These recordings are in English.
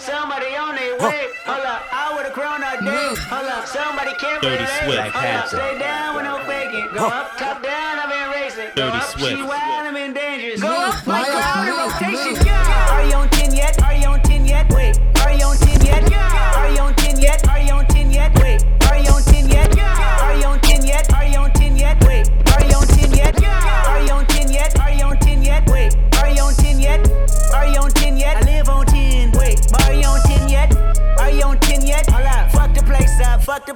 up, somebody on their way. Hold up, I would've grown all day. Mm. Hold up, somebody can't Dirty relate. Swift. Hold up, Panther. stay down with no faking. Go up, top down, I've been racing. Go Dirty up, Swift. she wild, I'm in dangerous. Go up, my Maya, crowd in rotation.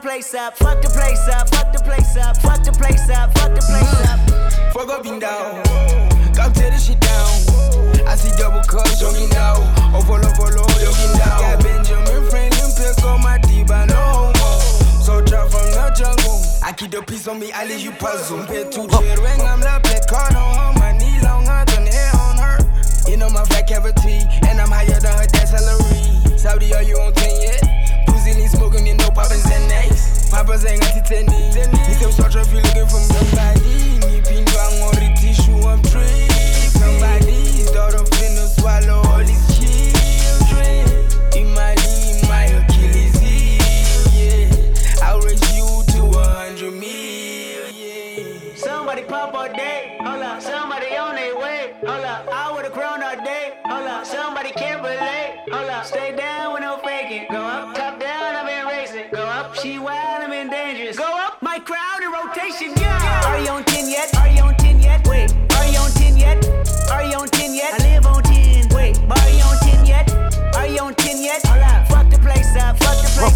Place up, fuck the place up, fuck the place up, fuck the place up, fuck the place up. Fuck up and down. Come tear this shit down. I see double cups, jogging now. Oh, follow, follow, jogging down. Got Benjamin Franklin pick on my deep, I know. Soldier from the jungle. I keep the peace on me, I leave you puzzle. Pay two chill ring, I'm the black card on her. My knee long, I done hair on her. You know my fat cavity, and I'm higher than her dad's salary. Saudi, are you on 10 yet? Lean smoking, you know Papa's you looking for somebody. Ni pinto ang ori tissue, I'm daughter finna swallow all children. In my my Achilles yeah. I'll raise you to a hundred million. Somebody pop all day.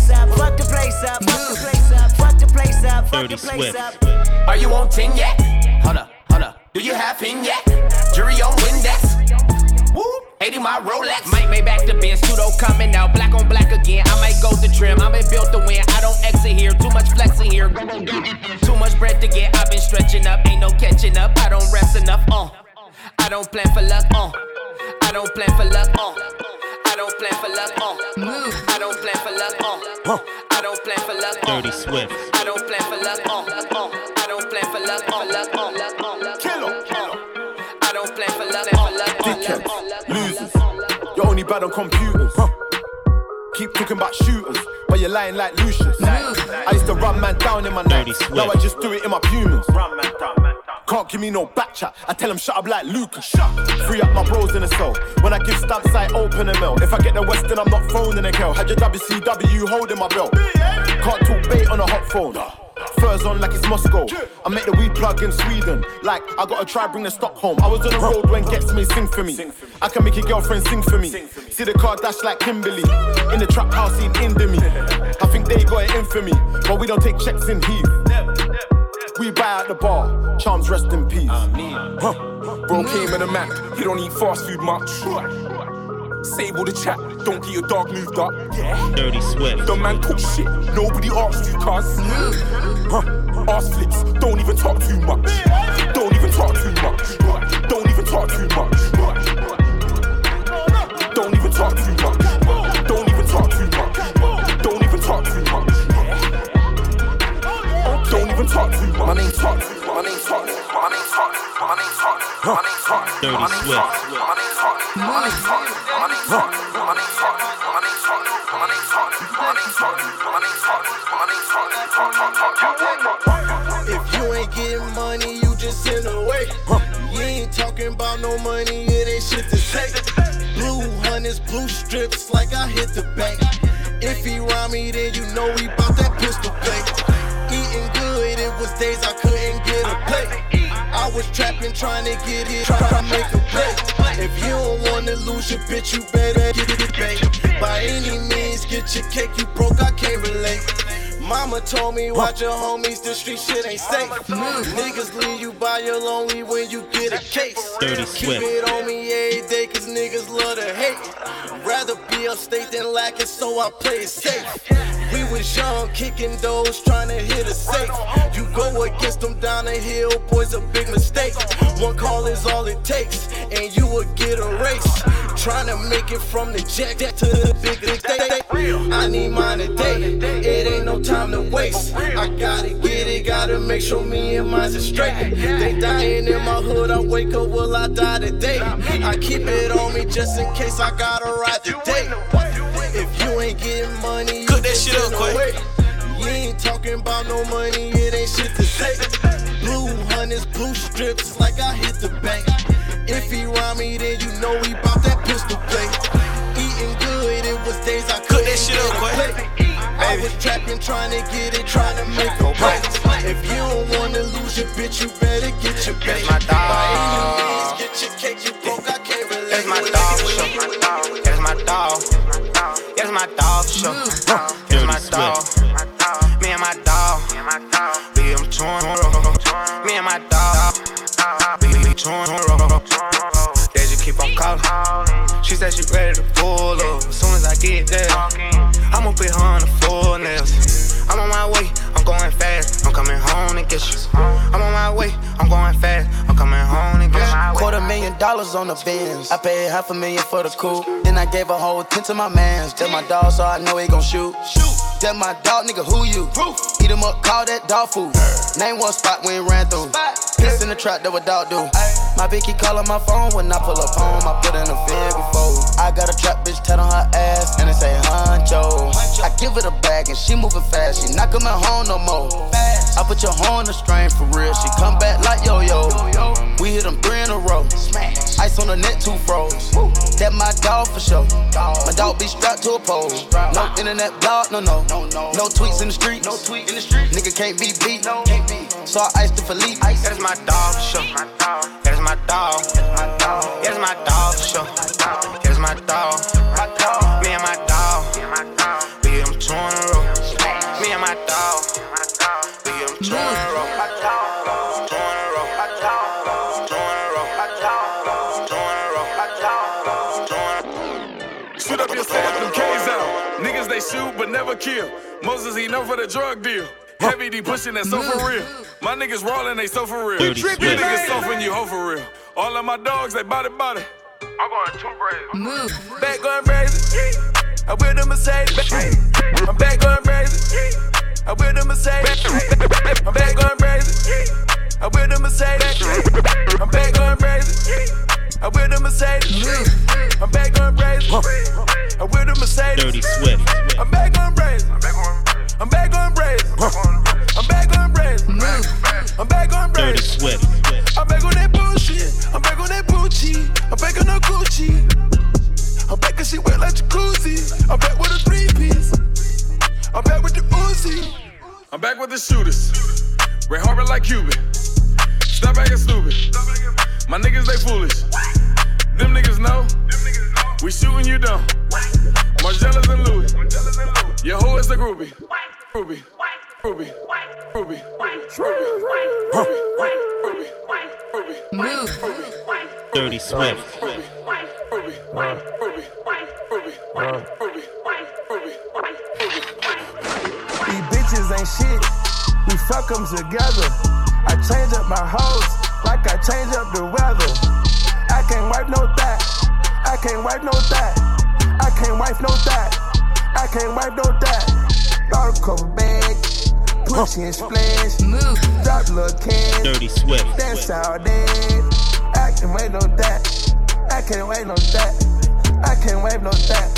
Place up, fuck the place up, fuck the place up, fuck the place up, fuck the place Swift. up. Are you on 10 yet? Hold up, hold up. Do you have pin yet? Jury on Windex. Woo! 80 my Rolex. Might make back the Benz, pseudo coming out. Black on black again. I might go the trim. I've been built to win. I don't exit here. Too much flexing here. Too much bread to get. I've been stretching up. Ain't no catching up. I don't rest enough. Uh. I don't plan for luck. Uh. I don't plan for luck. Uh. I don't plan for luck. Uh. I don't plan for luck. Uh. I don't plan for luck. Dirty Swift. I don't plan for luck. Uh, uh, I don't plan for luck. Uh, luck. Uh, luck. Uh, Killer. I don't plan for luck. Uh, luck. Uh, luck. Uh, luck. losers. You're only bad on computers. Keep talking about shooters, but you're lying like Lucius. I used to run man down in my Dirty nights. Now I just do it in my Pumas. Can't give me no back chat. I tell them shut up like Lucas. Free up my bros in the cell. When I give stamps, I open a mill. If I get the West, then I'm not phoning a girl. Had your WCW holding my belt. Can't talk bait on a hot phone. Furs on like it's Moscow. I make the weed plug in Sweden. Like I gotta try bring the Stockholm. I was on the road when gets me sing for me. I can make your girlfriend sing for me. See the car dash like Kimberly. In the trap house in Indomie. I think they got it in for me, but we don't take checks in Heath. We buy out the bar. Charms rest in peace. Huh. Bro came in a Mac, he don't eat fast food much. All the chat, don't get your dog moved up. Dirty Swift. The man talk shit, nobody asked you, cuz. Huh. Ass flips, don't even talk too much. Don't even talk too much. Don't even talk too much. Don't even talk too much. Don't even talk too much. Even talk too much. My name talk too much. My name talk too much. My name talk too much. My name talk too much. My name talk too much. My name talk too much. My name talk too much. My name talk too much. My name talk too much. My name talk too much. My name talk too much. My name talk too much. My name talk too much. My name talk too much. My name talk too much. Talk, talk, talk, talk, talk. If you ain't getting money, you just in the way. You ain't talking about no money, it ain't shit to say. Blue hunters, blue strips, like I hit the bank. If he rhyme me, then you know we bout that pistol play. Was trapping, trying to get it, try to make a play. If you don't wanna lose your bitch, you better get it, babe. By any means, get your cake, you broke, I can't relate. Mama told me, watch your homies, the street shit ain't safe. Niggas leave you by your lonely when you get a case. Dirty Keep it on me every day, cause niggas love to hate. Rather be upstate than lacking, so I play it safe. We was young, kicking doors, trying to hit a safe. You go against them down the hill, boys, a big mistake. One call is all it takes, and you will get a race. Trying to make it from the jet to the big day. I need mine today. It ain't no time to waste. I gotta get it, gotta make sure me and mine's are straight. They dying in my hood, I wake up, will I die today? I keep it on me just in case I gotta ride today. shit up quick. You ain't talking about no money, it ain't shit to say. Blue blue strips, like I hit the bank. If he me, then you know he bout that pistol play. Eating good, it was days I Cook that shit up, quick. I was trapping, trying to get it, trying to make a break. If you don't wanna lose your bitch, you better get your. By any means, get your cake, you broke, my dog for sure. That's my dog. Me and my dog. We am torn. Me and my dog. We be torn. They just keep on calling. She said she ready to pull up. As soon as I get there, I'ma put her on the full nails. I'm on my way. I'm going fast. I'm coming home to get you. I'm on my way. I'm going fast. Dollars on the Benz. I paid half a million for the coupe. Then I gave a whole ten to my mans. Tell my dog, so I know he gon' shoot. Shoot. That my dog, nigga, who you? Eat him up, call that dog food. Name one spot we ain't ran through. Piss in the trap, that dog do. My bitch keep calling my phone when I pull up home. I put in a fig before. I got a trap bitch tat on her ass and it say honcho. I give it a bag and she moving fast. She not coming home no more. I put your horn on strain for real. She come back like yo yo. We hit them three in a row. Ice on the net, two froze. That my dog for sure. My dog be strapped to a pole. No internet blog, no no. No tweets in the street. No tweet in the street. Nigga can't be beat. So I iced the Philippe. That's my dog for sure. That's my dog. That's my dog for sure. That's my dog. Me and my dog. We am torn road. Me and my dog. We am torn mm. road. Torn road. Torn road. Torn road. Torn Shoot up your set, them K's out. Niggas they shoot but never kill. Moses he known for the drug deal. Heavy D pushing that so for real. My niggas rolling they so for real. You tripping, niggas so when you hoe for real. All of my dogs they body body. I'm going two braids. Back going crazy. I with the Mercedes. I'm back going crazy. I with the Mercedes. I'm back going crazy. I with the Mercedes. I'm back going crazy. I with the Mercedes. I'm back going crazy. I with the Mercedes. Dirty Swift. Like Cuban. Stop acting stupid. My niggas they foolish. Them niggas know. We shooting you down. Margielas and Louis. Your hoe is a groupie. Ruby. Ruby. Ruby. Dirty Swift. These bitches ain't shit. We fuck them together. I change up my hoes like I change up the weather. I can't wipe no that. I can't wipe no that. I can't wipe no that. I can't wipe no that. Bottle cover bag. Pussy and splash. Drop little can. Dirty Swift. Dance all day. I can't wait no that. I can't wait no that. I can't wait no that.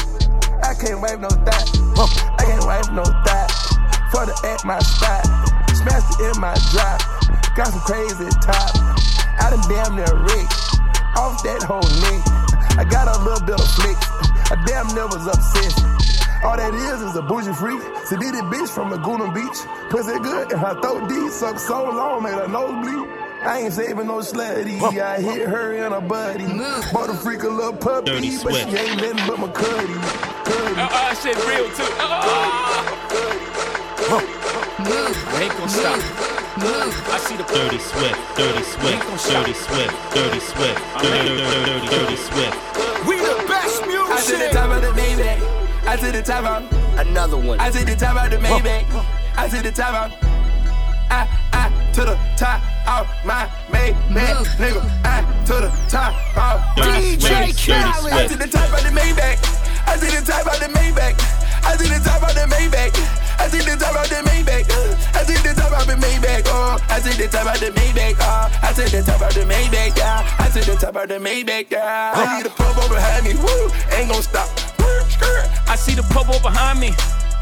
I can't wait no that. I can't wait no that. For the at my spot. Smashed it in my drop. Got some crazy top. I done damn near rich. Off that whole neck. I got a little bit of flick. I damn near was obsessed. All that is is a bougie freak. Sedated bitch from Laguna Beach. Pussy good and her throat deep. Suck so long, made her nose bleed. I ain't saving no slutty. I hit her and her buddy. Bought a freak a little puppy, Dirty but she ain't nothing but my cuddy. Cuddy. Uh, shit real too. I ain't gonna stop. I see the Dirty Swift. Dirty Swift. Dirty Swift. Dirty Swift. Dirty, dirty, dirty, dirty Swift. We the best music. I took the top of the Maybach. I took the top out. Another one. I took the top out the Maybach. I took the top out. I, I to the top out my Maybach, nigga. I to the top out my Dirty Maybach. Swift. Dirty I Swift. took the top out the Maybach. I took the top out the Maybach. I took the top out the Maybach. I took the top out the Maybach. I took the top out the Maybach. Oh, I took the top out the Maybach. Oh, I took the top out the Maybach. Yeah, I took the top out the Maybach. Yeah, I a pump over behind me. Woo, ain't gon' stop. I see the popo behind me.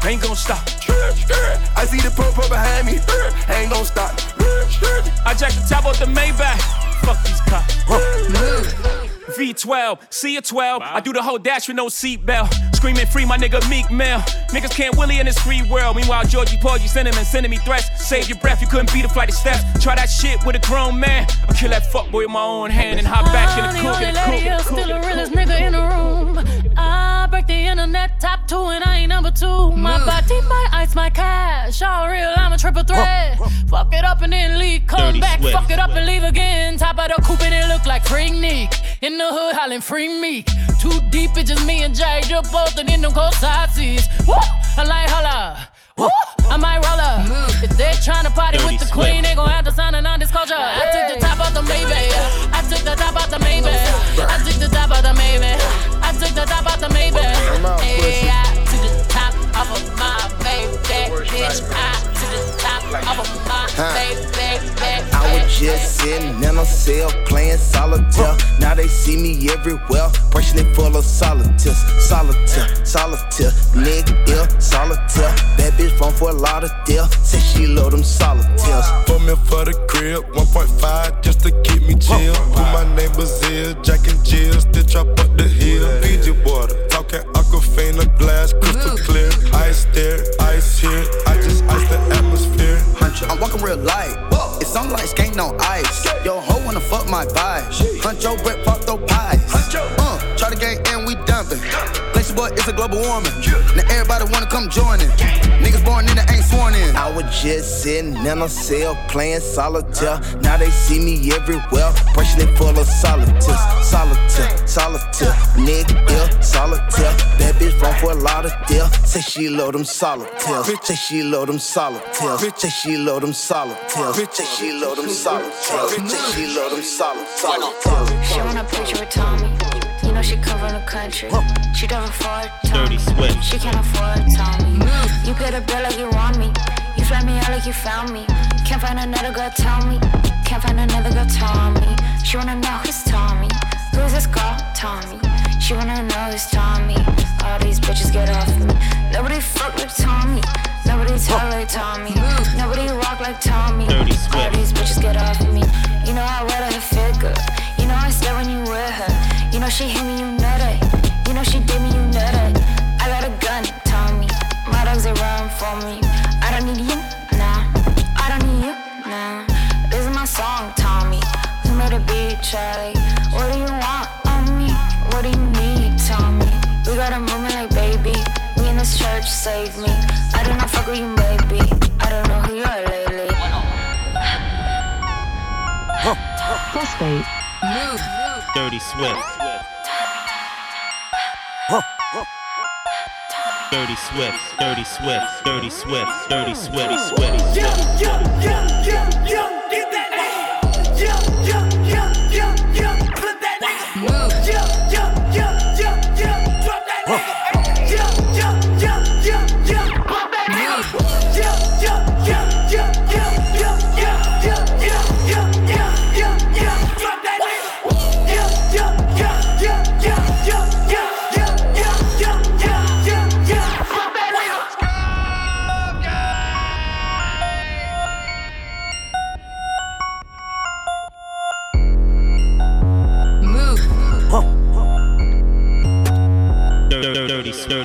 ain't gon' stop. I see the purple behind me, ain't gon' stop. I jack the top off the Maybach. Fuck these cops. V12, C a 12. I do the whole dash with no seatbelt. Screaming free, my nigga Meek Mill. Niggas can't willy in this free world. Meanwhile, Georgie Porgy sending and sending me threats. Save your breath, you couldn't beat a flight of steps. Try that shit with a grown man. I'll kill that fuckboy with my own hand and hop back in the coupe. The only lady is still the realest nigga in the room. I break the internet top two and I ain't number two. My body, my ice, my cash. All real, I'm a triple threat. Fuck it up and then leave. Come Dirty back, Swift. fuck it up and leave again. Top of the coupe and it look like Freaknik. In the hood, hollering free me. Too deep, it's just me and Jay. Just both and in them cold side seats. Woo! I like holla. Woo! I might roll up. If they're trying to party Dirty with the Swift. queen, they gon' have to sign a non-disclosure. I took the top off the Maybach. I took the top off the Maybach. I took the top off the Maybach. I took the top off the Maybach. Hey, I took the top off of my Maybach. Bitch, I just sitting in a cell playing solitaire. Now they see me everywhere, brushing it full of solitaires. Solitaire, solitaire, nigga ill, solitaire. That bitch phone for a lot of deal. Say she love them solitaires. Put me for the crib, 1.5 just to keep me chill. Put my neighbors here, Jack and Jill, still chop up the hill. Fiji water, talking aquafina glass, crystal clear. Ice there, ice here, I just ice the atmosphere. I'm walking real light. It's on like skating on ice. Yo, ho wanna fuck my vibe. Huncho, Brett, fuck those pies. Uh, try to get in, we dumping. Glacier boy, it's a global warming. Now everybody wanna come join in. Niggas born in it ain't sworn in. I was just sitting in a cell playing solitaire. Now they see me everywhere, brushing it full of solitaires. Solitaire, solitaire, nigga ill, solitaire. That bitch phone for a lot of deal. Say she love them solitaires. Say she love them solitaires. Say she love them solitaires. Say she love them solitaires. Say she love them solitaires. She want a picture with Tommy. You know she cover the country. She don't afford Tommy. Dirty Swift. She can't afford Tommy. You pay the bill like you want me. You fly me out like you found me. Can't find another girl, tell me. Can't find another girl, tell me. She wanna know who's Tommy. Who's this girl, Tommy? She wanna know who's Tommy. All these bitches get off me. Nobody fuck like Tommy. Nobody talk like Tommy. Nobody walk like Tommy. All these bitches get off me. You know I wear her figure. You know I stare when you wear her. You know she hit me, you know nutty. You know she did me, you nutty. I got a gun, Tommy. My dogs they run for me. I don't need you, nah. I don't need you, nah. This is my song, Tommy. Who made a beat, Charlie? Got a movement like baby. Me in this church, save me. I do not fuck with you, baby. I don't know who you are lately. Dirty Swift. Dirty Swift, Dirty Swift, Dirty Swift, Dirty Swift, Swift. Dirty,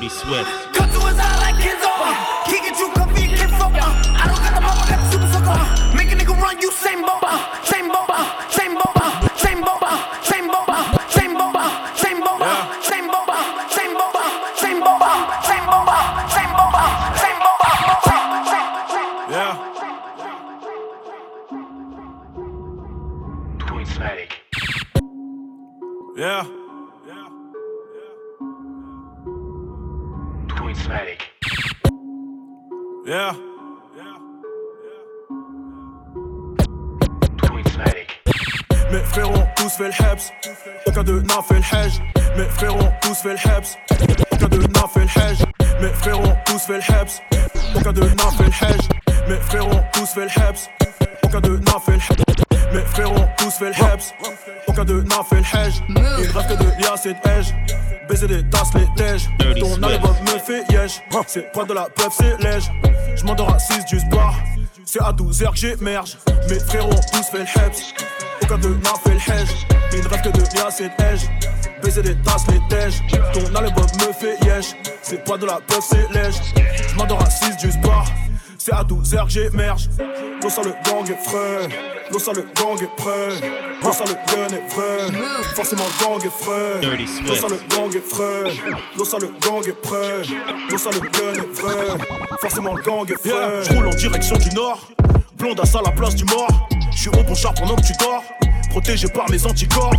Swift. Tous fait le Hebs. Aucun d'eux n'a fait le hedge. Mes frères ont tous fait le Hebs. Aucun d'eux n'a fait le. Mes frérots ont tous fait le heps. Aucun d'eux n'a fait le hedge. Ils rêvent que de liasse et de hedge. Baiser des tasses, les tèges. Ton album me fait yesh. C'est pas de la puff, c'est lège. J'm'endors à 6 du bar. C'est à 12h que j'émerge. Mes frérots ont tous fait le heps. Aucun d'eux n'a fait le hedge. Ils rêvent que de liasse et de hedge. Baiser des tasses, les tèges. Ton album me fait yesh. C'est pas de la puff, c'est lège. J'm'endors à 6 du bar. C'est à 12h que j'émerge. L'eau ça le gang est frais. L'eau ça le gang est prêt. L'eau ça le gun est vrai. Forcément le gang est frais. L'eau ça le gang est frais. L'eau ça le gang est prêt. L'eau ça le gun est vrai. Forcément le gang est frais. Je roule en direction du nord. Blonde à ça la place du mort. Je suis au bon char pendant que tu dors. Protégé par mes anticorps.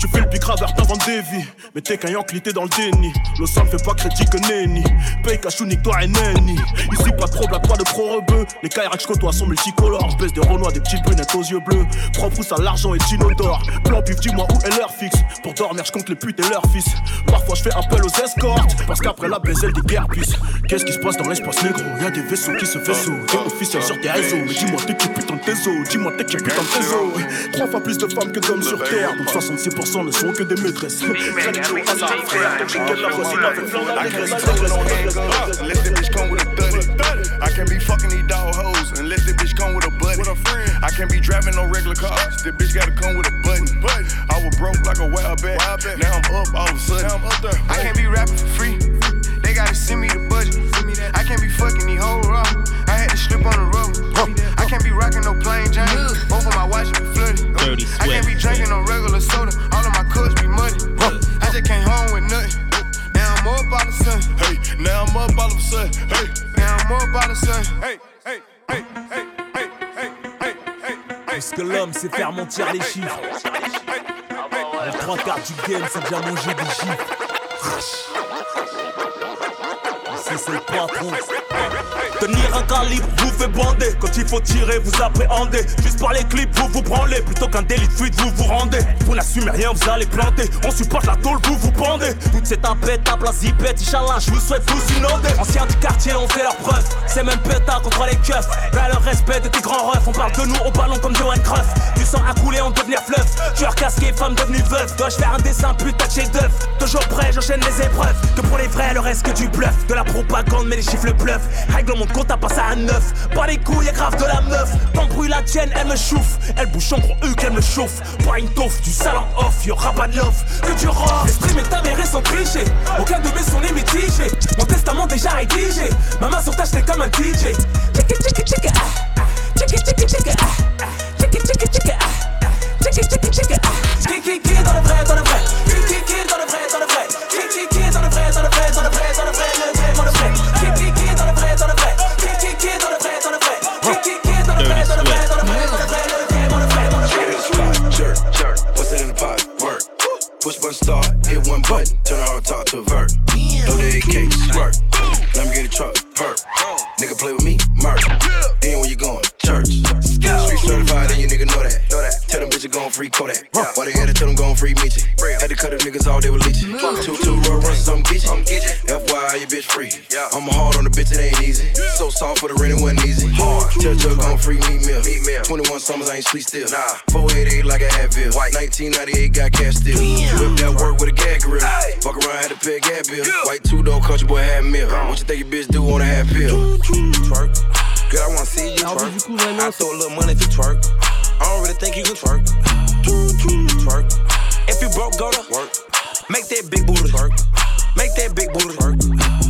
Tu fais le bicra vers ta vente des vies. Mais t'es qu'un yankli, t'es dans le déni. Le sang fait pas critique que nenni. Paye cachou, nique toi et nenni. Ici, pas trop blague, pas de pro rebeu. Les KRX que je côtoie sont multicolores. Je baisse des renois, des petites brunettes aux yeux bleus. Propre où ça, l'argent est inodore. Plan pif, dis-moi où est leur fixe. Pour dormir, je compte les putes et leurs fils. Parfois, je fais appel aux escortes. Parce qu'après la baisse, des guerres. Qu'est-ce qui se passe dans l'espace négro? Y'a des vaisseaux qui se vaisseau. T'es officiel sur tes réseaux. Mais dis-moi, t'es qui putain de tes os? Dis-moi, t'es qui putain de tes os? Trois fois plus de femmes que d'hommes sur terre. Donc 66% ne sont que des maîtresses. Tradition à la frère. Donc j'ai la voisine avec flanc Unless that bitch come with a thuddy. I can't be fucking these dog hoes unless that bitch come with a buddy. I can't be driving no regular cars. That bitch gotta come with a button. I was broke like a wild bat. Now I'm up all of a sudden. I can't be rapping for free. They gotta send me the budget. I can't be fucking these whole raw. I had to slip on the road. I can't be rocking no plain Jane. Both of my watches be flooded. Dirty I can't be drinking no regular soda. All of my cups be muddy. I just came home with nothing. Now I'm up all of a sudden. Hey, now I'm up all of a sudden. Hey, now I'm up all of a sudden. Hey, hey, hey, hey, hey, hey, hey, hey, hey. Est-ce que l'homme sait faire mentir les chiffres Les trois quarts du game, c'est déjà manger des chiffres. C'est le. Tenir un calibre vous fait bander. Quand il faut tirer vous appréhendez. Juste par les clips vous vous branlez. Plutôt qu'un délit de fuite vous vous rendez. Vous n'assumez rien vous allez planter. On supporte la tôle vous vous pendez. Toutes ces tapettes tape la zipette Inch'Allah je vous souhaite tous inonder Anciens du quartier on fait leur preuve. C'est même pétard contre les keufs. Là le respect de tes grands refs On parle de nous au ballon comme Johan Cruyff Du sang à couler on devenir fleuve. Tueur casqué femme devenue veuve. Dois-je faire un dessin putain de chef d'œuvre Toujours prêt j'enchaîne les épreuves. Que pour les vrais le reste que du bluff. De la propagande mais les chiffres bluff. Règle mon compte à passer à neuf. Pas les couilles et grave de la meuf. T'embrouilles la tienne elle me chauffe. Elle bouge en gros eux qu'elle me chauffe. Pas une toffe du salon off Y'aura pas de love. Que du rock L'esprit m'est avéré sans Aucun de mes sons n'est mitigé. Mon testament déjà rédigé. Ma main sur t'es comme un DJ Tchiki tchiki tchiki ah ah Tchiki tchiki tchiki ah ah. Tchiki tchiki tchiki ah Check bitch free. I'm hard on the bitch, it ain't easy. So soft for the rent, it wasn't easy. Hard. Tell Jug gon' free me meal. 21 summers, I ain't sleep still. Nah. 488 like a Advil. 1998, got cash still. Whip that work with a gag grill. Fuck around, had to pay a gas bill. White two door, country boy, half meal. What you think your bitch do on a half pill? Twerk. Good, I wanna see you twerk. I throw a little money if you twerk. I don't really think you can twerk. Twerk. If you broke, go to work. Make that big booty twerk. Make that big booty twerk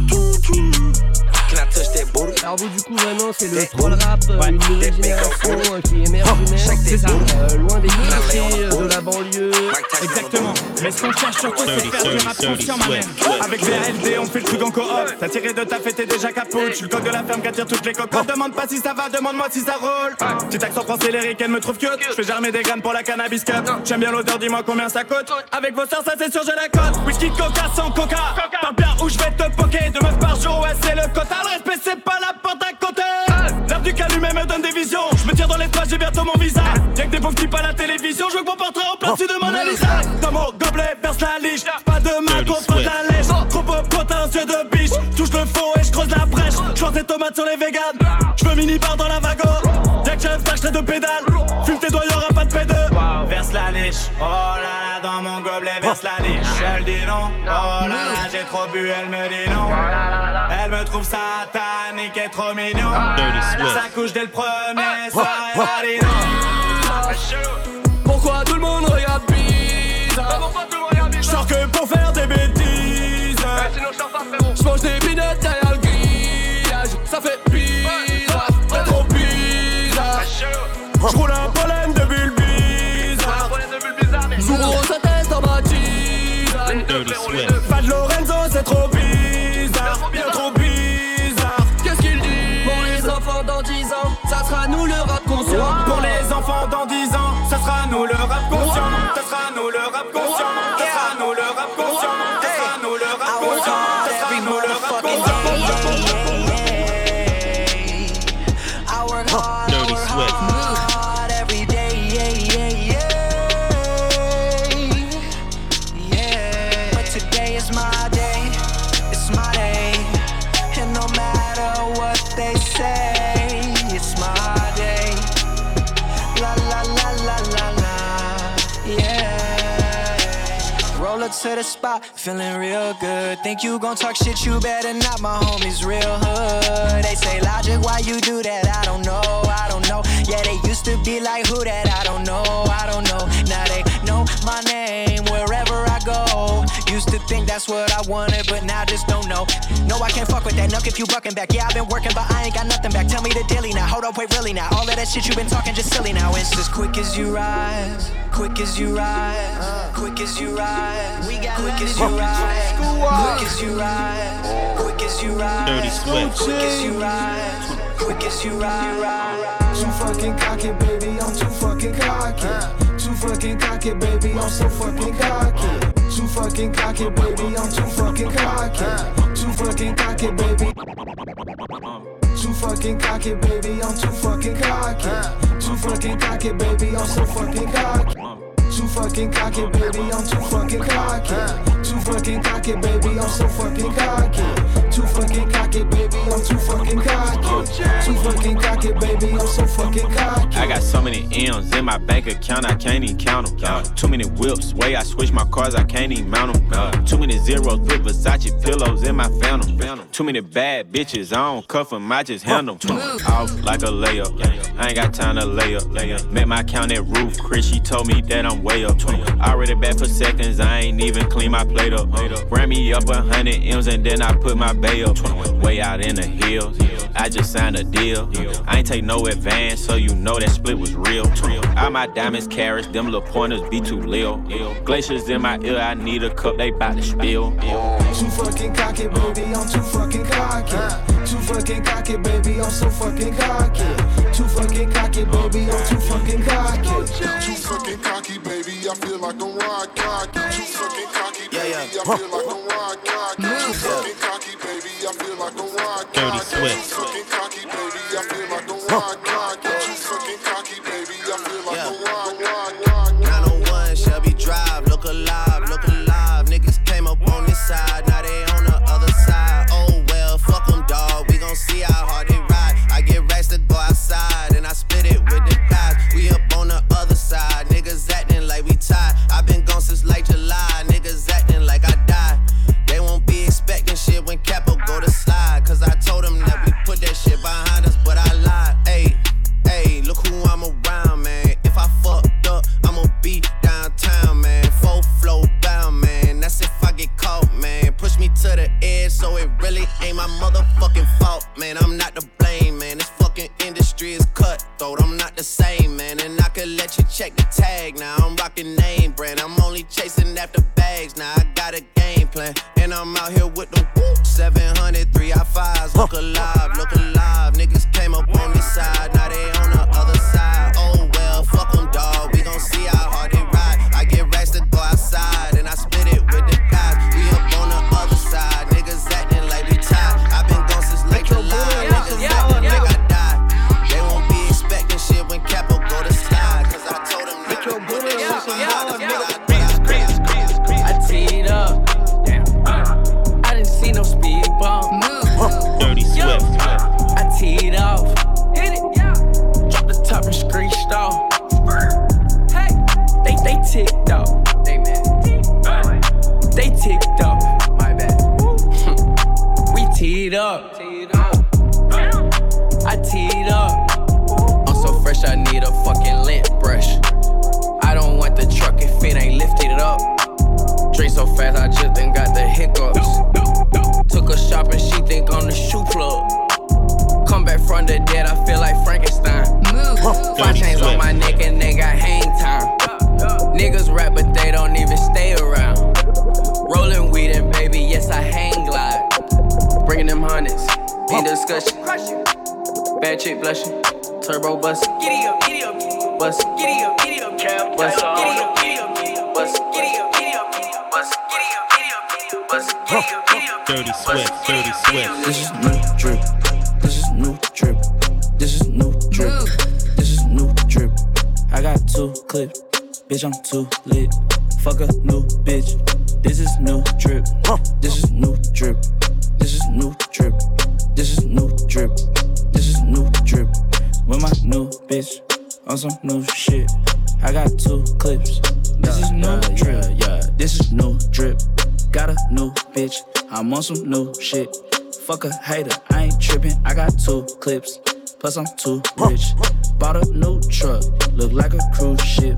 cool. Can I touch that booty? Alors vous du coup maintenant c'est le troll rap, euh, une nouvelle génération qui émerge même. C'est ça. Euh, loin des clichés euh, de la banlieue. Exactement. Mais ce qu'on cherche surtout, c'est faire du rap conscient, ma mère. Avec VLD, on fait le truc en coop. T'as tiré de ta fête, t'es déjà capote. Je suis le code de la ferme qui attire toutes les cocottes. Demande pas si ça va, demande-moi si ça roule. Petit accent français lyrique, elle me trouve cute. Je fais germer des graines pour la cannabis cut. J'aime bien l'odeur, dis-moi combien ça coûte. Avec vos sœurs, ça c'est sûr, j'ai la cote. Whisky, coca, sans coca. Parle bien ou je vais te poker. Deux meufs par jour, ouais, c'est le quota. Le respect, c'est pas la porte à côté. L'art du calumet me donne des visions. Je me tire dans les j'ai bientôt mon visa. Y'a que des pauvres types à la télévision. Je veux que mon portrait en place de Mona Lisa. Dans mon gobelet, verse la liche. Pas de main contre la lèche. Trop peu potentiel de biche. Touche le faux et je creuse la brèche. Je des tomates sur les véganes. Je veux mini bar dans la wagon. Y'a que j'ai un de pédale. Fume tes doigts, y'aura pas de pédale. verse la niche. Oh là là, dans mon gobelet verse la niche. Elle dit non. Oh là là, j'ai trop bu, elle me dit non. Elle me trouve satanique et trop mignon. Ça couche dès le premier soir, elle dit non. Pourquoi tout le monde regarde bizarre Je sors que pour faire des bêtises. Je mange des binettes derrière le grillage. Ça fait bizarre, trop bizarre Je feeling real good. Think you gon' talk shit, you better not. My homies real hood. They say logic, why you do that? I don't know, I don't know. Yeah, they used to be like who that? I don't know. Think that's what I wanted, but now just don't know. No, I can't fuck with that. Nuck if you bucking back. Yeah, I've been working, but I ain't got nothing back. Tell me the daily now. Hold up, wait, really now. All of that shit you been talking just silly now. It's as quick as you rise, quick as you rise, quick as you rise, quick as you rise, quick as you rise, quick as you rise, Dirty Swift. quick as you rise, quick as you rise. Too fucking cocky, baby. I'm too fucking cocky. Too fucking cocky, baby. I'm so fucking cocky. Fucking cocky, baby. I'm too fucking cocky. Too fucking cocky, baby. Too fucking cocky, baby. I'm too fucking cocky. Too fucking cocky, baby. I'm so fucking cocky. Too fucking cocky, baby. I'm too fucking cocky. Too fucking cocky, baby. I'm so fucking cocky. Too fucking cocky, baby. I'm too fucking cocky. Too fucking cocky, baby. I'm so fucking cocky. I got so many M's in my bank account, I can't even count them. Too many whips, way I switch my cars, I can't even mount them. Too many zeros, put Versace pillows in my phantom. Too many bad bitches, I don't cuff 'em, I just handle 'em. Off like a layup, I ain't got time to lay up. Met my count at roof, Chris, she told me that I'm way up. To I already back for seconds, I ain't even clean my plate up. Ran me up a hundred M's and then I put my bay up. Way out in the hills, I just signed a deal. I ain't take no advance, so you know that split was real. All my diamonds carrots, them little pointers be too lil. Glaciers in my ear, I need a cup, they bout to spill. Too fucking cocky, baby. I'm too fucking cocky. Too fucking cocky, baby. I'm so fucking cocky. Too fucking cocky, baby. I'm too fucking cocky. Too fucking cocky, baby. I feel like a rock Rod cocky. Too fucking cocky, baby. I feel like a rock Rod cocky. Dirty Swift. Man. I'm not to blame, man. This fucking industry is cutthroat. I'm not the same, man. And I could let you check the tag now. I'm rocking name brand. I'm only chasing after bags now. I got a game plan. And I'm out here with the whoop. 700, 3 I fives. Look alive, look alive. Bitch, I'm too lit. Fuck a new bitch. This is new drip. This is new drip. This is new drip. This is new drip. This is new drip. With my new bitch on some new shit. I got two clips. This is new drip. Yeah, this is new drip. Got a new bitch. I'm on some new shit. Fuck a hater. I ain't tripping. I got two clips. Plus I'm too rich. Bought a new truck, look like a cruise ship.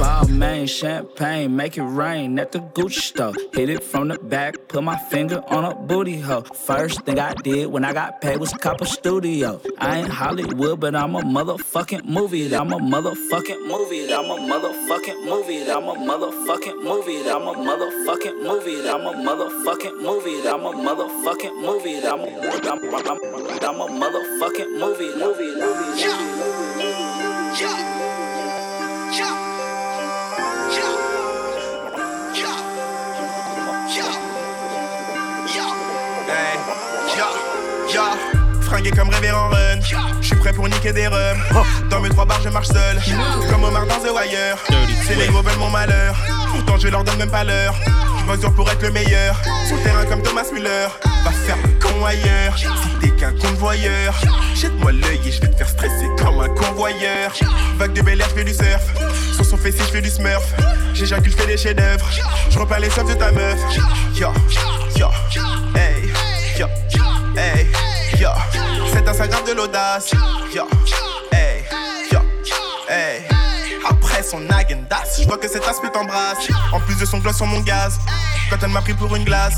Balmain champagne, make it rain at the Gucci store. Hit it from the back, put my finger on a booty hole. First thing I did when I got paid was cop a studio. I ain't Hollywood, but I'm a motherfucking movie. I'm a motherfucking movie. I'm a motherfucking movie. I'm a motherfucking movie. I'm a motherfucking movie. I'm a motherfucking movie. I'm a motherfucking movie. I'm a, I'm, I'm, I'm a motherfucking movie. Movie. Movie. Ya, fringué comme révérend Run. J'suis prêt pour niquer des rums. Dans mes trois bars, je marche seul. Comme Omar dans The Wire. C'est les gros veulent mon malheur. Pourtant, je leur donne même pas l'heure. Pour être le meilleur. Sur le terrain comme Thomas Muller. Va faire le con ailleurs. Si t'es qu'un convoyeur, jette-moi l'œil et je vais te faire stresser comme un convoyeur. Vague de bel air, j'fais du surf. Sur son fessier, j'fais du smurf. J'éjacule, j'fais des chefs-d'œuvre. J'repeins les sommes de ta meuf. Yo, yo, hey, yo, hey, yo. C'est Instagram de l'audace. Yo, hey, yo, hey. Je vois que cet aspect t'embrasse. En plus de son gloss sur mon gaz. Quand elle m'a pris pour une glace,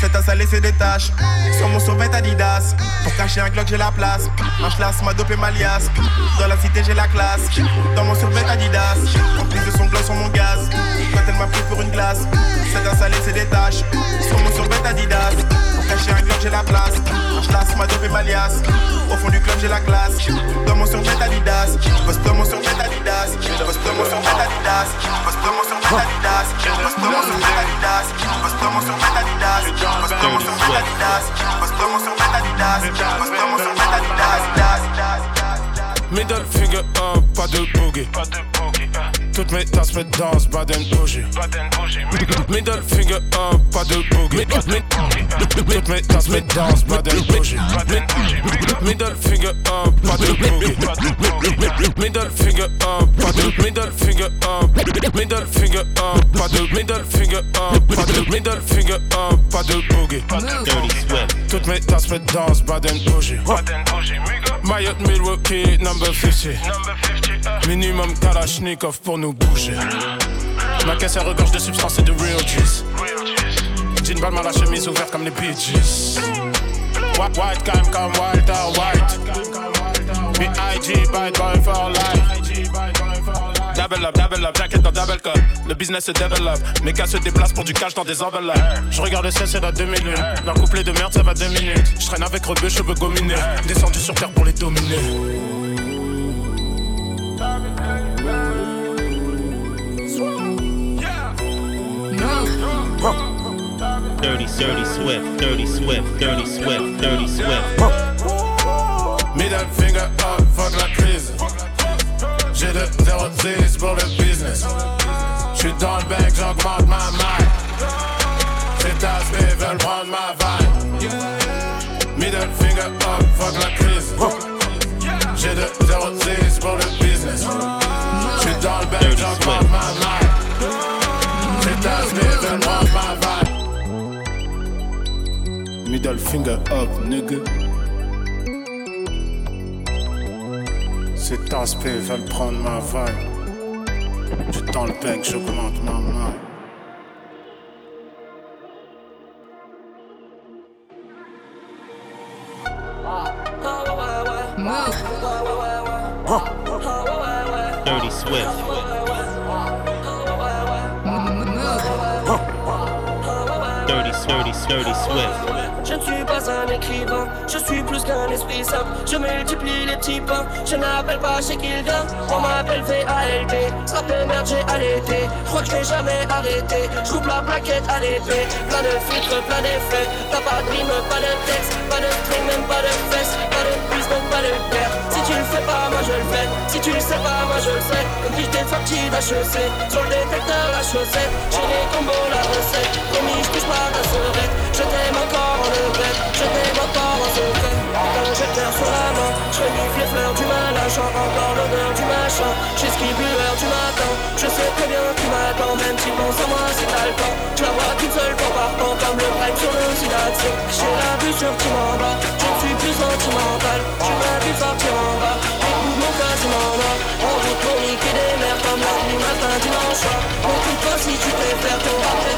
cet as a laissé des taches. Sur mon survêt Adidas. Pour cacher un Glock, j'ai la place. Un schlass m'a dopé ma liasse. Dans la cité, j'ai la classe. Dans mon survêt Adidas. En plus de son gloss sur mon gaz. Quand elle m'a pris pour une glace, c'est d'un salé, c'est des tâches. Sur sur bête Adidas. Pour cacher un club, j'ai la place. Je lasse ma dope et ma liasse. Au fond du club, j'ai la classe. Dans mon surbête Adidas. Je bosse dans mon surbête Adidas. Je bosse dans mon Adidas. Je bosse dans mon Adidas. Je bosse dans mon Adidas. Je bosse dans mon Adidas. Je bosse dans mon Adidas. Je bosse dans mon Adidas. Je bosse dans mon Adidas. Middle finger up, pas de boogie. Toutes mes tasses me dansent, Baden bougie. Middle finger up, pas de boogie. Toutes mes tasses me dansent, Baden bougie. Middle finger up, pas de boogie. Middle finger up, pas de middle finger up. Middle finger up, pas de middle finger up. Pas de middle finger up, pas de boogie. Toutes mes tasses me dansent, Baden bougie. Mayotte, Milwaukee, number 50. Minimum Kalashnikov pour Ma caisse elle regorge de substances et de real juice. Jean Balmain, la chemise ouverte comme les Gees. White, white, calm, comme Walter White. B.I.G. bad boy for life. Double up, double up, jacket dans double cup. Le business se développe, mes gars se déplacent pour du cash dans des enveloppes. Je regarde le ciel, c'est dans 2001. Leur couplet de merde, ça va deux minutes. Je traîne avec rebeu, cheveux gominés. Descendu sur terre pour les dominer. Dirty, dirty Swift, Dirty Swift, Dirty Swift, Dirty Swift. Middle finger up, fuck la crise. J'ai de 0 pour le business. J'suis dans le bec, j'augmente ma maille. Ces tasses veulent prendre ma vibe. Middle finger up, fuck la crise. Middle finger up, nigga. Ces taspés veulent prendre ma vibe. Je tends le bec, j'augmente ma main. Dirty Swift. Dirty, dirty, dirty Swift. Je suis pas un écrivain, je suis plus qu'un esprit simple. Je multiplie les petits pains, je n'appelle pas chez Kilda. On m'appelle VALT, ça de merde j'ai allaité. Je crois que je vais jamais arrêter, je coupe la plaquette à l'épée. Plein de filtres, plein d'effets. T'as pas de rime, pas de texte, pas de string, même pas de fesses. Pas de plus, donc pas de père. Si tu le fais pas, moi je le fais. Si tu le sais pas, moi je le sais. Comme si j'étais sorti d'HEC, sur le détecteur la chaussette. J'ai les combos, la recette. Promis, je touche pas ta serette. Je t'aime encore en levrette, je t'aime encore. Quand j'étais sur la main, je renifle les fleurs du malin, chante encore l'odeur du machin. J'esquive l'heure du matin, je sais très bien que tu m'attends, même si penses à moi le temps. Je la vois qu'une seule fois par an, comme le prime sur le sidation. J'ai la vue sur tu m'en bas, je ne suis plus sentimental, je m'habille sortir en bas. Écoute mon quasiment là, on veut chroniquer des mers comme lundi matin, dimanche soir. Écoute pas si tu préfères ton rappel,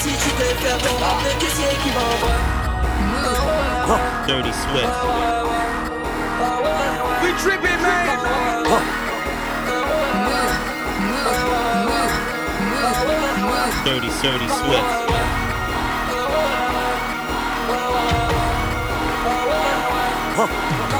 si tu préfères ton rap de caissier qui m'envoie. Dirty Swift. We tripping, man. Dirty, dirty Swift. Dirty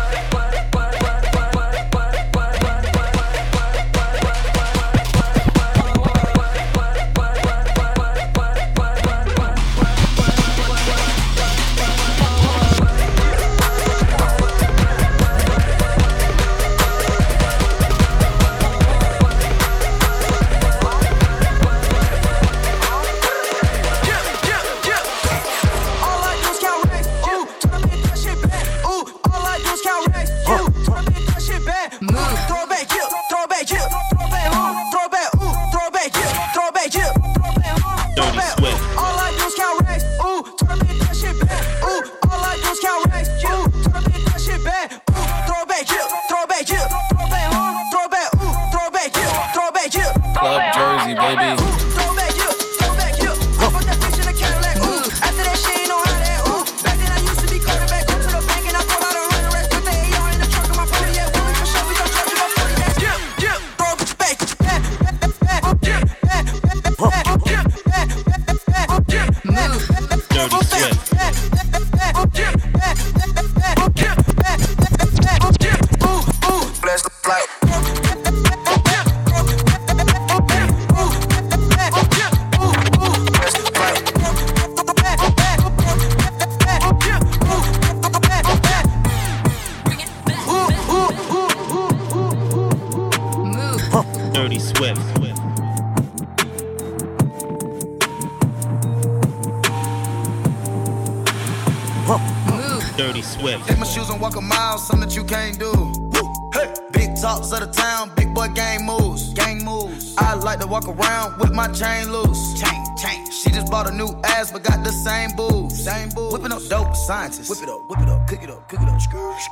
walk around with my chain loose. Chain, chain. She just bought a new ass, but got the same boobs. Same boobs. Whipping up dope scientists. Whip it up, whip it up, cook it up, cook it up.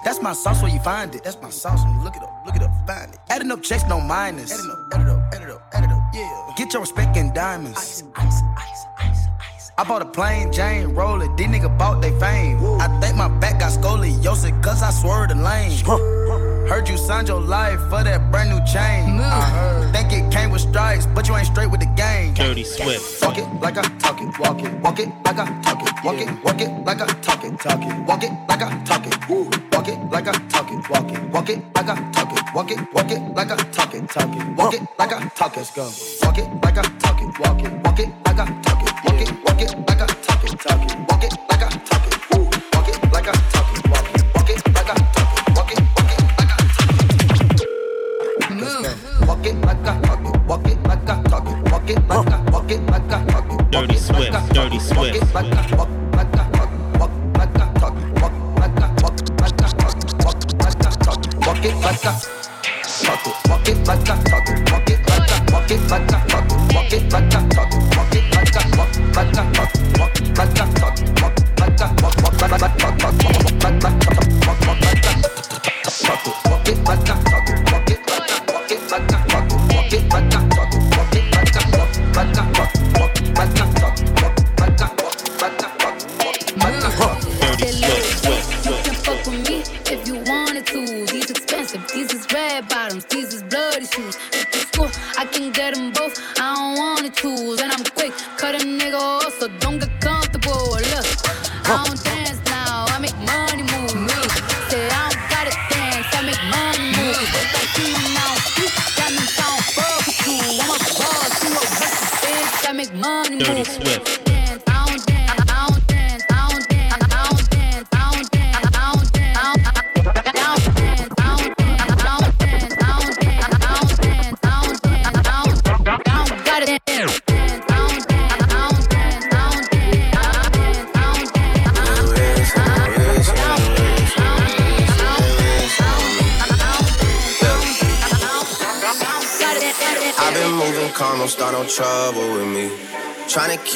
That's my sauce where you find it. That's my sauce when you look it up, look it up, find it. Adding up checks, no minus. Adding up, add it up, add it up, add it up. Yeah. Get your respect in diamonds. Ice, ice, ice, ice, ice. I bought a plain Jane roller, these nigga bought they fame. I think my back got scoliosis, cause I swerved the lane. Heard you signed your life for that brand new chain. I heard. Think it came with stripes, but you ain't straight with the game. Dirty Swift. Walk it like I talk it, walk it, walk it like I talk it, walk it, walk it like I talk it, talk it, walk it like I talk it, walk it like I talk it, walk it, walk it like I talk it, walk it, walk it like I talk it, talk it, walk it like I talk it, go. Walk it like I talk it, walk it, walk it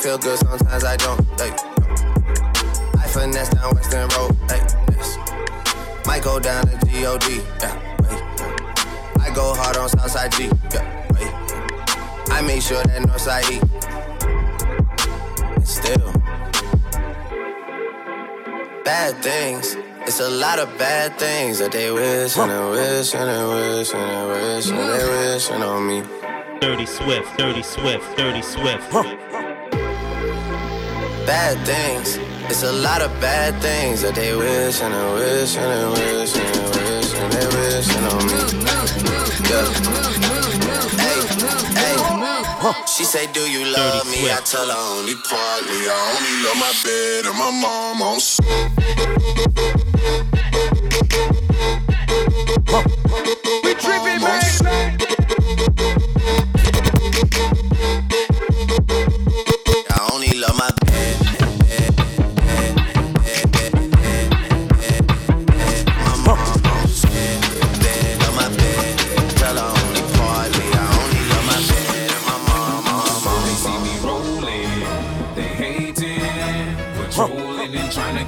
Feel good, sometimes I don't. Hey. I finesse down Weston Road. Yes. Might go down to God. Yeah. I go hard on Southside G. Yeah. I make sure that Northside E. Still, bad things. It's a lot of bad things that they wish and they wish and they wish and they wish and they wishing on me. Dirty Swift. Dirty Swift. Dirty Swift. Bad things. It's a lot of bad things that they wish and they wish and they wish and they wish and they wishing on me. Yeah. Hey, hey. She say, Do you love me? I tell her only partly. I only love my bed and my mom on. We tripping, man.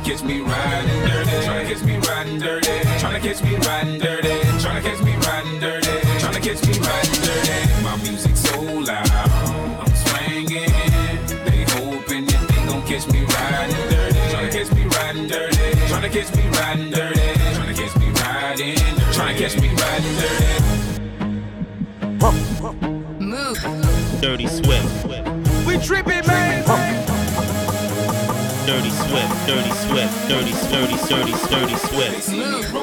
To catch me riding dirty. Trying to catch me riding dirty. Trying to catch me riding dirty. Trying to catch me riding dirty. Trying to catch me riding dirty. My music so loud, I'm swinging. They hoping that they gon' catch me riding dirty. Trying to catch me riding dirty. Trying to catch me riding dirty. Trying to catch me riding dirty. Trying to catch me riding dirty. Move. Dirty Swift. We tripping, man. Dirty Swift, Dirty Swift, Dirty, Dirty, Dirty, Dirty Swift.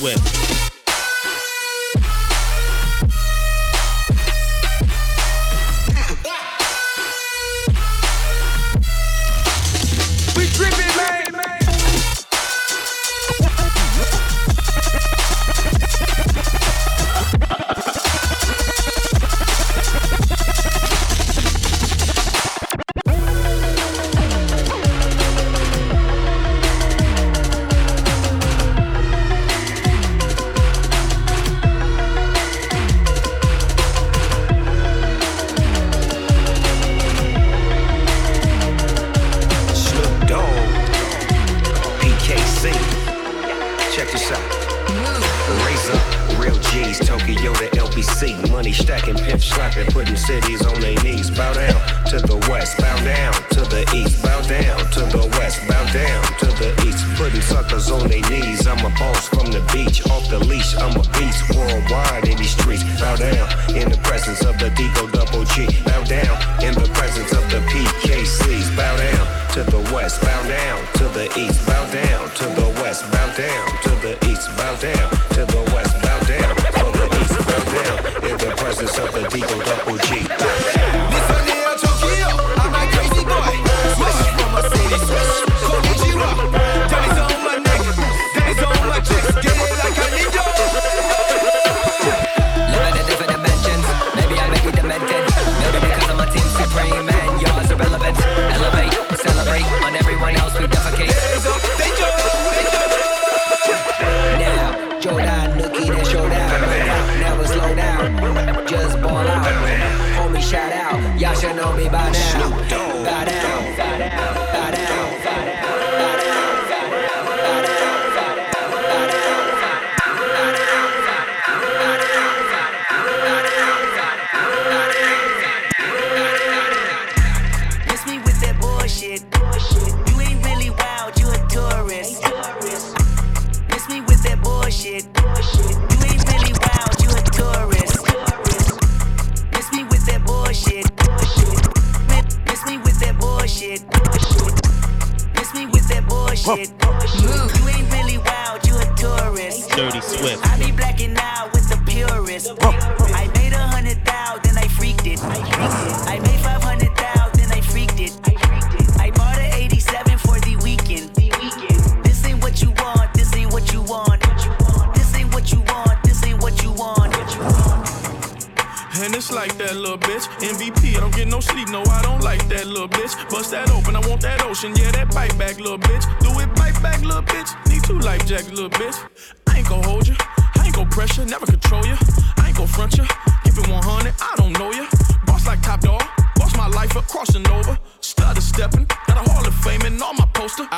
Move.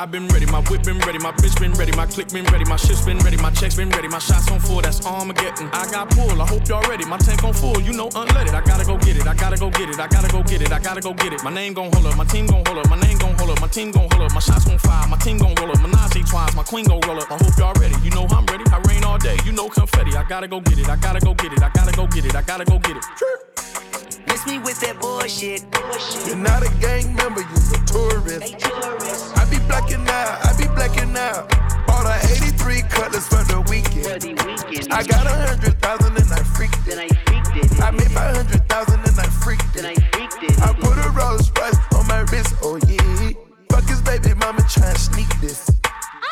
I've been ready, my whip been ready, my bitch been ready, my click been ready, my shit's been ready, my checks been ready, my shots on full, that's Armageddon. I got pull, I hope y'all ready, my tank on full, you know unleaded. I gotta go get it, I gotta go get it, I gotta go get it, I gotta go get it. My name gon' hold up, my team gon' hold up, my name gon' hold up, my team gon' hold up, my shots gon' fire, my team gon' roll up, Menage twice, my queen gon' roll up. I hope y'all ready, you know I'm ready, I rain all day, you know confetti. I gotta go get it, I gotta go get it, I gotta go get it, I gotta go get it. Miss me with that bullshit. bullshit. You're not a gang member, you're a tourist. I be blacking out, I be blacking out. Bought a 83 cutlass for the weekend. I got a hundred thousand and I freaked it. I made five hundred thousand and I freaked it. I put a Rolls Royce on my wrist, oh yeah. Fuck his baby mama try and sneak this.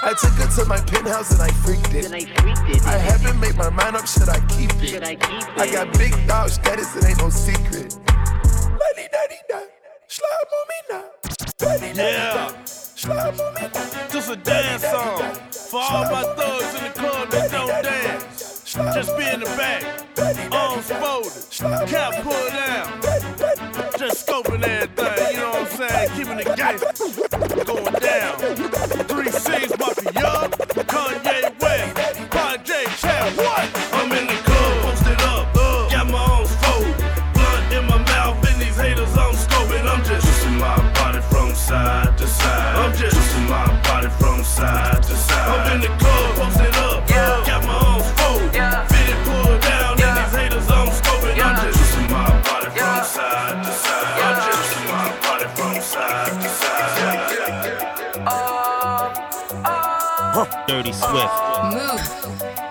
I took her to my penthouse and I freaked it. And I freaked it. I haven't made my mind up, should I keep it? Should I keep it? I got big dog status, it ain't no secret. Lady, daddy, da. Slide on me now. Yeah. Just a dance song for all my thugs in the club that don't dance. Just be in the back, arms folded, cap pulled down. Just scoping everything, you know what Going down. Three 6, Mafia. Kanye Dirty Swift. Move.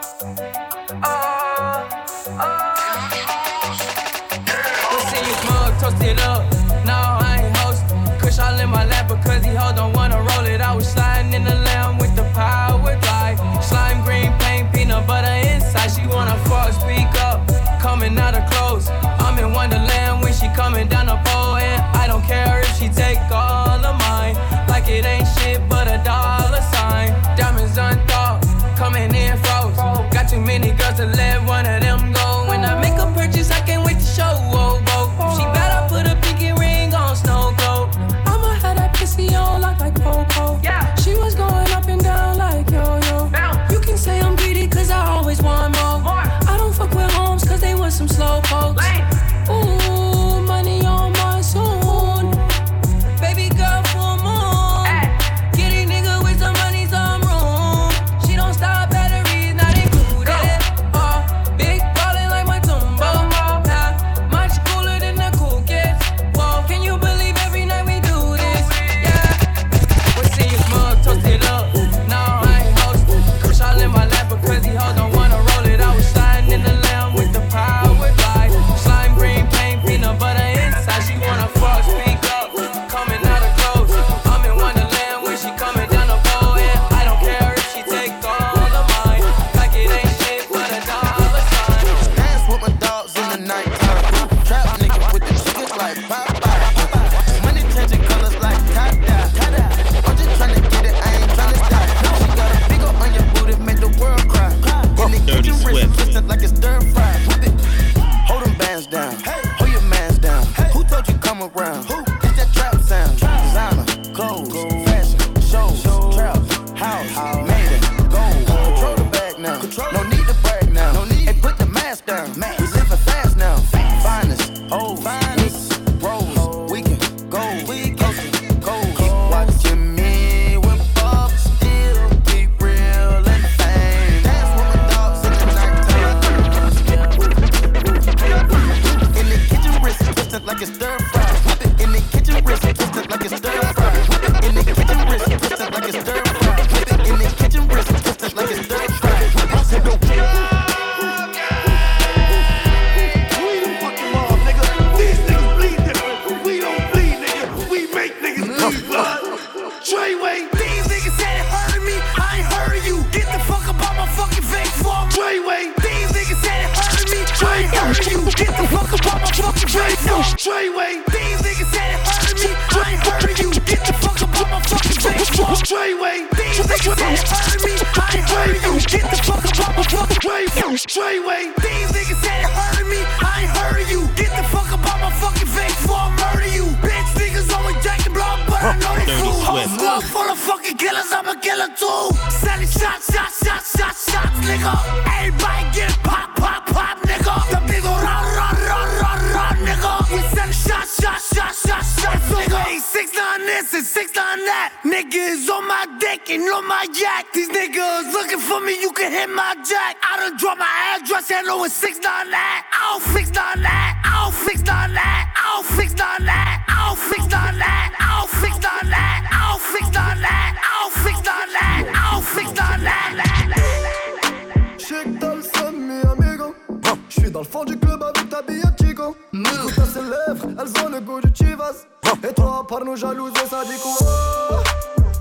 Nos jalouses, ça dit quoi?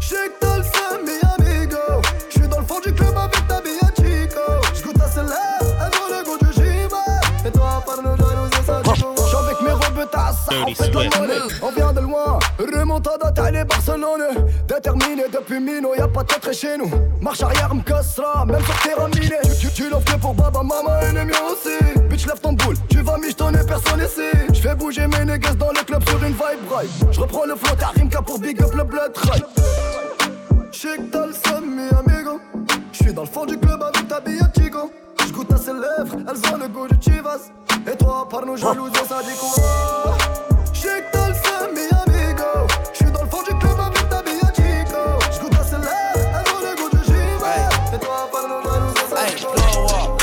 Shake dans le seum, mi amigo. J'suis dans le fond du club avec ta bille Chico. J'goûte à elles ont le goût du Chivas. Et toi, par nos jalouses, ça dit quoi? J'suis avec mes robes tasses, on fait de la monnaie. On vient de loin, remontada Thaïlande Barcelone. Déterminé depuis Mino, y'a pas de tête chez nous. Marche arrière, m'cassera, même sur terrain miné. Tu, tu, tu l'offres que pour Baba, maman et les miens aussi. Bitch, lève ton boule, tu vas michetonner personne ici. J'fais bouger mes niggas dans le ride. J'reprends le flow, t'as Rimka pour big up le blood ride. Chic dans le seum, mi amigo. J'suis dans le fond du club avec ta Chico. J'goûte à ses lèvres, elles ont le goût du Chivas. Et toi, par nos jalouses, ça dit quoi? Chic mi amigo. J'suis dans le fond du club avec ta Chico. J'goûte à ses lèvres, elles ont le goût du Chivas. Et toi, par nos jalouses, ça dit quoi?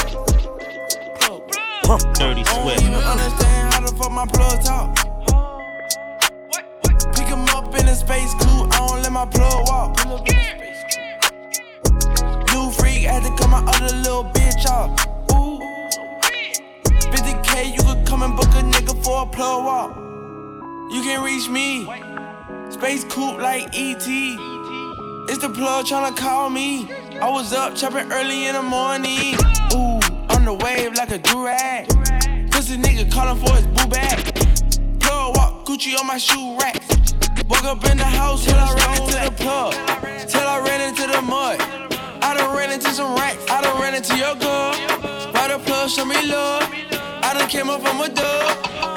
Dirty Don't Swift. even understand how the fuck my plug talk. My plug walk. New freak had to cut my other little bitch off. Ooh. 50k, you could come and book a nigga for a plug walk. You can reach me. Space coupe like ET. It's the plug tryna call me. I was up chopping early in the morning. Ooh, on the wave like a durag. Pussy nigga calling for his boo bag. Plug walk, Gucci on my shoe rack. Woke up in the house till I ran into the plug. Till I ran into the mud. I done ran into some racks. I done ran into your girl. Why the plug show me love? I done came up from a dub.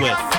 with.